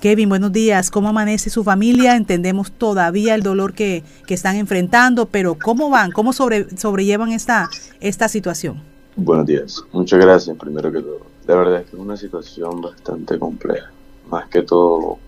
Kevin, buenos días. ¿Cómo amanece su familia? Entendemos todavía el dolor que, que están enfrentando, pero ¿cómo van? ¿Cómo sobre, sobrellevan esta, esta situación? Buenos días. Muchas gracias, primero que todo. De verdad es que es una situación bastante compleja. Más que todo,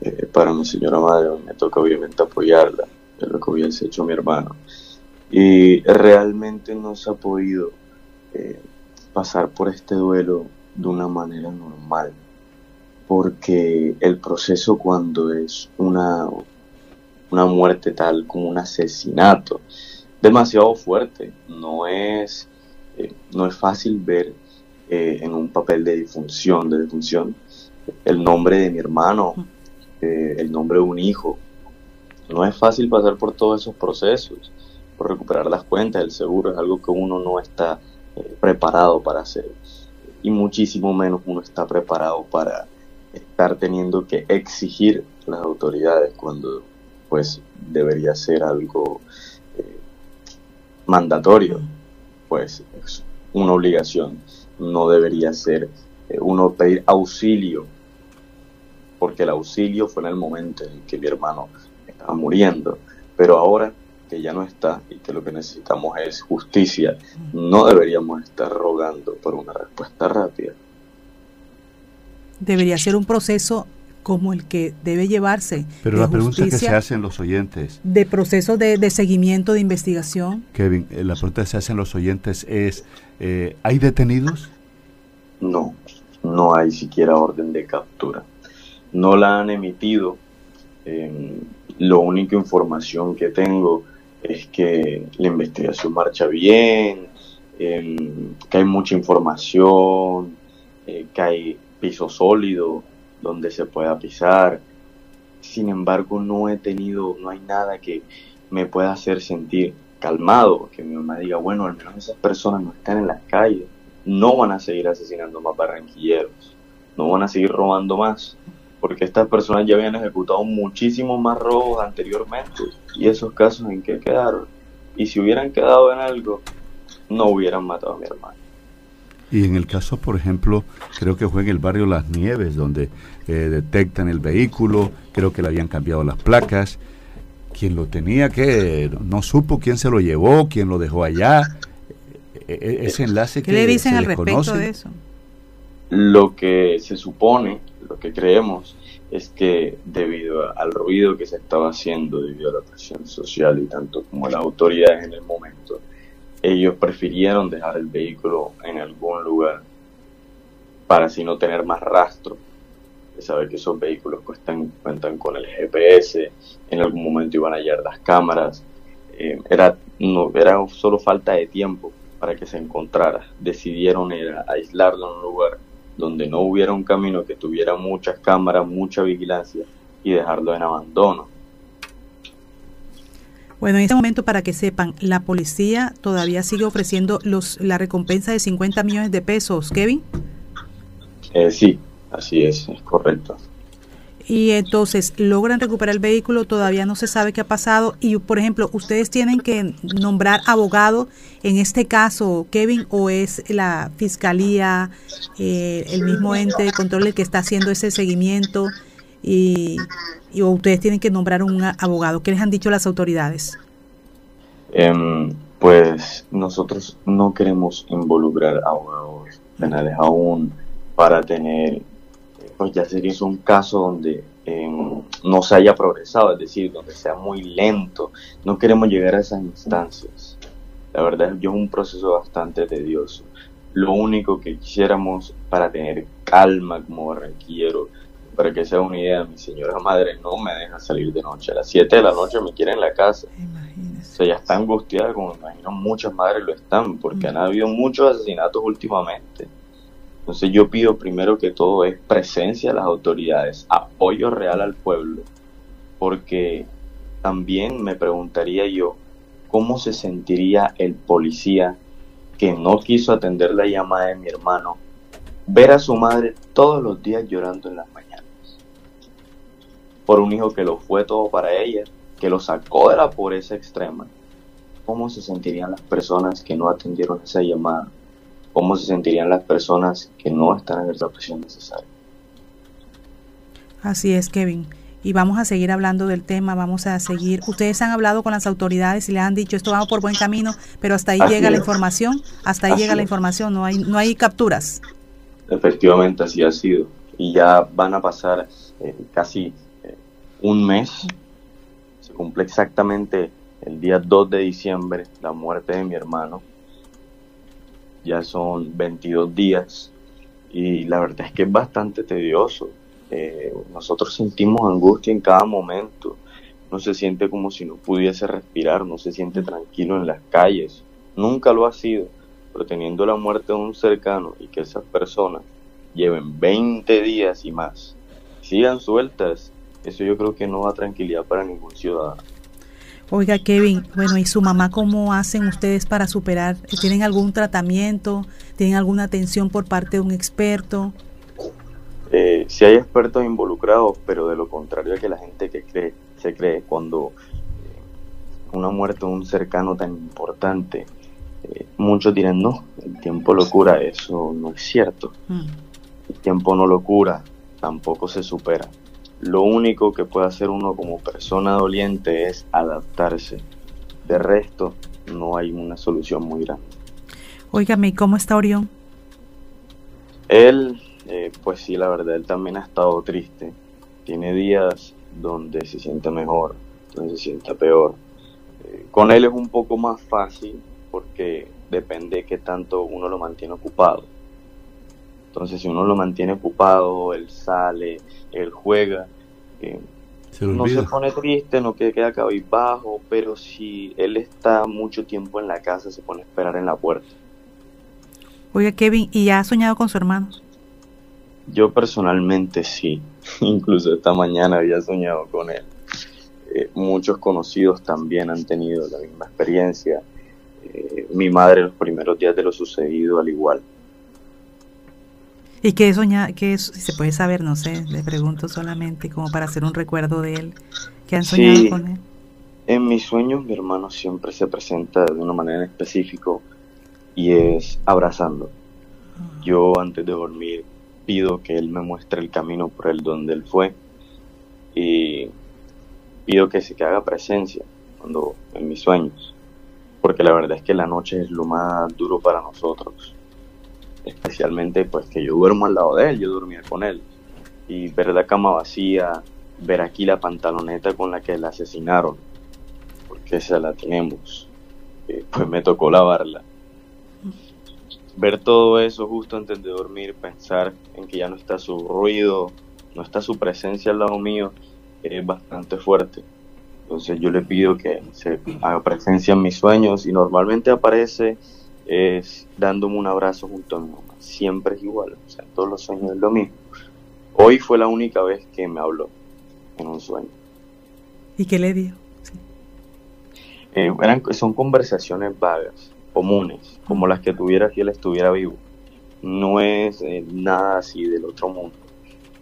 eh, para mi señora madre me toca obviamente apoyarla, es lo que hubiese hecho mi hermano. Y realmente no se ha podido eh, pasar por este duelo de una manera normal, porque el proceso cuando es una, una muerte tal como un asesinato, demasiado fuerte, no es, eh, no es fácil ver eh, en un papel de disfunción, de disfunción, el nombre de mi hermano, eh, el nombre de un hijo. No es fácil pasar por todos esos procesos, por recuperar las cuentas, el seguro es algo que uno no está preparado para hacer y muchísimo menos uno está preparado para estar teniendo que exigir las autoridades cuando pues debería ser algo mandatorio, pues es una obligación. No debería ser eh, uno pedir auxilio, porque el auxilio fue en el momento en que mi hermano estaba muriendo, pero ahora que ya no está y que lo que necesitamos es justicia, no deberíamos estar rogando por una respuesta rápida. Debería ser un proceso como el que debe llevarse. Pero la pregunta que se hacen los oyentes. De proceso de, seguimiento, de investigación. Kevin, eh, la pregunta que se hacen los oyentes es, eh, ¿hay detenidos? No, no hay siquiera orden de captura. No la han emitido. Eh, lo única información que tengo es que la investigación marcha bien, em, que hay mucha información, que hay piso sólido, donde se pueda pisar. Sin embargo, no he tenido, no hay nada que me pueda hacer sentir calmado, que mi mamá diga, bueno, al menos esas personas no están en las calles, no van a seguir asesinando más barranquilleros, no van a seguir robando más, porque estas personas ya habían ejecutado muchísimos más robos anteriormente y esos casos en que quedaron. Y si hubieran quedado en algo, no hubieran matado a mi hermano. Y en el caso, por ejemplo, creo que fue en el barrio Las Nieves, donde eh, detectan el vehículo, creo que le habían cambiado las placas. Quien lo tenía, que no supo quién se lo llevó, quién lo dejó allá. E, e, ese enlace ¿Qué le dicen al respecto de eso? Lo que se supone, lo que creemos, es que debido al ruido que se estaba haciendo, debido a la presión social y tanto como las autoridades en el momento, ellos prefirieron dejar el vehículo en algún lugar para así no tener más rastro de saber que esos vehículos cuentan con el GPS, en algún momento iban a hallar las cámaras, eh, era, no, era solo falta de tiempo para que se encontrara. Decidieron era aislarlo en un lugar donde no hubiera un camino que tuviera muchas cámaras, mucha vigilancia y dejarlo en abandono. Bueno, en este momento, para que sepan, la policía todavía sigue ofreciendo los, la recompensa de 50 millones de pesos, Kevin. Eh, sí, así es, es correcto. Y entonces logran recuperar el vehículo, todavía no se sabe qué ha pasado. Y por ejemplo, ustedes tienen que nombrar abogado en este caso, Kevin, o es la fiscalía, eh, el mismo ente de control el que está haciendo ese seguimiento y, y ustedes tienen que nombrar un abogado. ¿Qué les han dicho las autoridades? Em, pues nosotros no queremos involucrar abogados penales aún para tener, pues ya sería un caso donde em, no se haya progresado, es decir, donde sea muy lento. No queremos llegar a esas instancias. La verdad es un proceso bastante tedioso. Lo único que quisiéramos para tener calma como barranquillero para que sea una idea, mi señora madre no me deja salir de noche. A las 7 de la noche me quiere en la casa. Imagínese. O sea, ya está angustiada, como me imagino muchas madres lo están, porque han habido muchos asesinatos últimamente. Entonces yo pido primero que todo es presencia de las autoridades, apoyo real al pueblo, porque también me preguntaría yo, ¿cómo se sentiría el policía que no quiso atender la llamada de mi hermano, ver a su madre todos los días llorando en las mañanas? Por un hijo que lo fue todo para ella, que lo sacó de la pobreza extrema. ¿Cómo se sentirían las personas que no atendieron esa llamada? ¿Cómo se sentirían las personas que no están en la presión necesaria? Así es, Kevin. Y vamos a seguir hablando del tema, vamos a seguir. Ustedes han hablado con las autoridades y le han dicho esto vamos por buen camino, pero hasta ahí llega la información, hasta ahí llega la información, no hay, no hay capturas. Efectivamente, así ha sido. Y ya van a pasar eh, casi un mes. Se cumple exactamente el día 2 de diciembre la muerte de mi hermano. Ya son 22 días y la verdad es que es bastante tedioso. Eh, nosotros sentimos angustia en cada momento. No se siente como si no pudiese respirar, no se siente tranquilo en las calles. Nunca lo ha sido, pero teniendo la muerte de un cercano y que esas personas lleven 20 días y más, sigan sueltas, eso yo creo que no da tranquilidad para ningún ciudadano. Oiga, Kevin, bueno, ¿y su mamá cómo hacen ustedes para superar? ¿Tienen algún tratamiento? ¿Tienen alguna atención por parte de un experto? Eh, si hay expertos involucrados, pero de lo contrario a que la gente que cree, se cree cuando eh, una muerte de un cercano tan importante, eh, muchos dirán, no, el tiempo lo cura, eso no es cierto. Mm. El tiempo no lo cura, tampoco se supera lo único que puede hacer uno como persona doliente es adaptarse. De resto, no hay una solución muy grande. Óigame, ¿y cómo está Orión? Él, eh, pues sí, la verdad, él también ha estado triste. Tiene días donde se siente mejor, donde se siente peor. Eh, con él es un poco más fácil porque depende de qué tanto uno lo mantiene ocupado. Entonces, si uno lo mantiene ocupado, él sale, él juega, eh, no se pone triste, no queda cabizbajo, pero si él está mucho tiempo en la casa, se pone a esperar en la puerta. Oiga, Kevin, ¿y ya ha soñado con su hermano? Yo personalmente sí, incluso esta mañana había soñado con él. Eh, muchos conocidos también han tenido la misma experiencia. Eh, mi madre los primeros días de lo sucedido al igual. ¿Y qué soña, qué si se puede saber, no sé, le pregunto solamente como para hacer un recuerdo de él, ¿qué han soñado con él? En mis sueños mi hermano siempre se presenta de una manera específica y es abrazando. Ah. Yo antes de dormir pido que él me muestre el camino por el donde él fue y pido que se que haga presencia cuando en mis sueños, porque la verdad es que la noche es lo más duro para nosotros especialmente pues que yo duermo al lado de él, yo dormía con él, y ver la cama vacía, ver aquí la pantaloneta con la que la asesinaron, porque esa la tenemos, eh, pues me tocó lavarla. Ver todo eso justo antes de dormir, pensar en que ya no está su ruido, no está su presencia al lado mío, es bastante fuerte. Entonces yo le pido que se haga presencia en mis sueños y normalmente aparece es dándome un abrazo junto a mi mamá. Siempre es igual, o sea, todos los sueños es lo mismo. Hoy fue la única vez que me habló en un sueño. ¿Y qué le dio? Eh, son conversaciones vagas, comunes, como las que tuviera si él estuviera vivo. No es eh, nada así del otro mundo.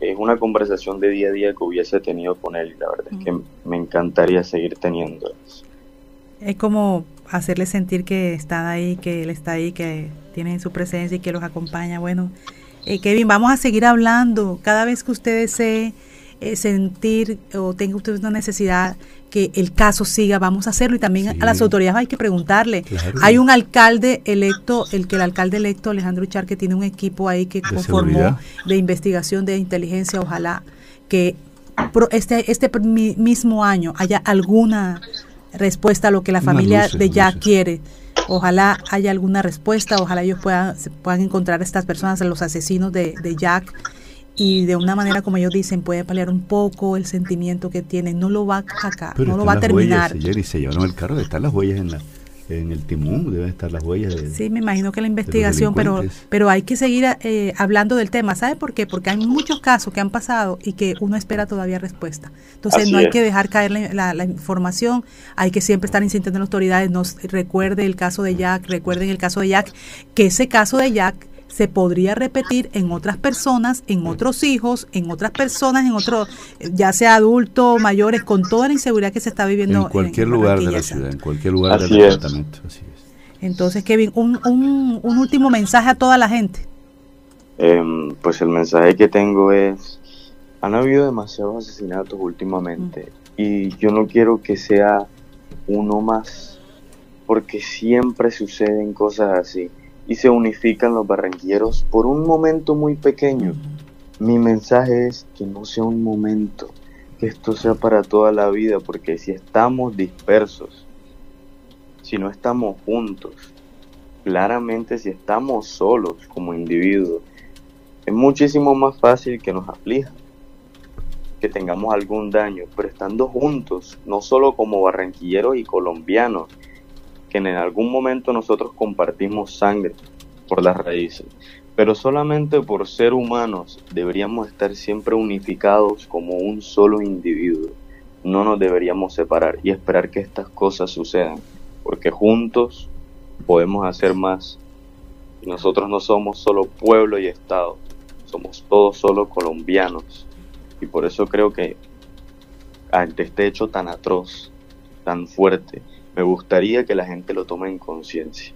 Es una conversación de día a día que hubiese tenido con él y la verdad es que me encantaría seguir teniendo Es como hacerle sentir que están ahí, que él está ahí, que tienen su presencia y que los acompaña. Bueno, eh, Kevin, vamos a seguir hablando. Cada vez que ustedes se eh, sentir o tenga ustedes una necesidad que el caso siga, vamos a hacerlo y también a las autoridades hay que preguntarle. Hay un alcalde electo, el que el alcalde electo Alejandro Char que tiene un equipo ahí que conformó de investigación de inteligencia, ojalá que este este mismo año haya alguna respuesta a lo que la familia de Jack quiere. Ojalá haya alguna respuesta, ojalá ellos puedan, puedan encontrar a estas personas, a los asesinos de, de Jack, y de una manera como ellos dicen puede paliar un poco el sentimiento que tienen. No lo va a acá, no lo va a terminar. y se llevaron el carro, están las huellas en la en el timón deben estar las huellas de, Sí, me imagino que la investigación, pero pero hay que seguir eh, hablando del tema. ¿Sabe por qué? Porque hay muchos casos que han pasado y que uno espera todavía respuesta. Entonces no hay que dejar caer la, información, hay que siempre estar insistiendo en las autoridades. Nos recuerde el caso de Jack, recuerden el caso de Jack, que ese caso de Jack se podría repetir en otras personas, en otros hijos, en otras personas, en otros, ya sea adultos, mayores, con toda la inseguridad que se está viviendo en cualquier lugar de la ciudad, en cualquier lugar del departamento. Así es. Entonces, Kevin, un, un, un, último mensaje a toda la gente. Em, pues el mensaje que tengo es Han habido demasiados asesinatos últimamente y yo no quiero que sea uno más, porque siempre suceden cosas así y se unifican los barranquilleros por un momento muy pequeño. Mi mensaje es que no sea un momento, que esto sea para toda la vida, porque si estamos dispersos, si no estamos juntos, claramente si estamos solos como individuos, es muchísimo más fácil que nos aflija, que tengamos algún daño, pero estando juntos, no solo como barranquilleros y colombianos, que en algún momento nosotros compartimos sangre por las raíces, pero solamente por ser humanos deberíamos estar siempre unificados como un solo individuo. No nos deberíamos separar y esperar que estas cosas sucedan, porque juntos podemos hacer más. Nosotros no somos solo pueblo y Estado, somos todos solo colombianos. Y por eso creo que ante este hecho tan atroz, tan fuerte, me gustaría que la gente lo tome en conciencia.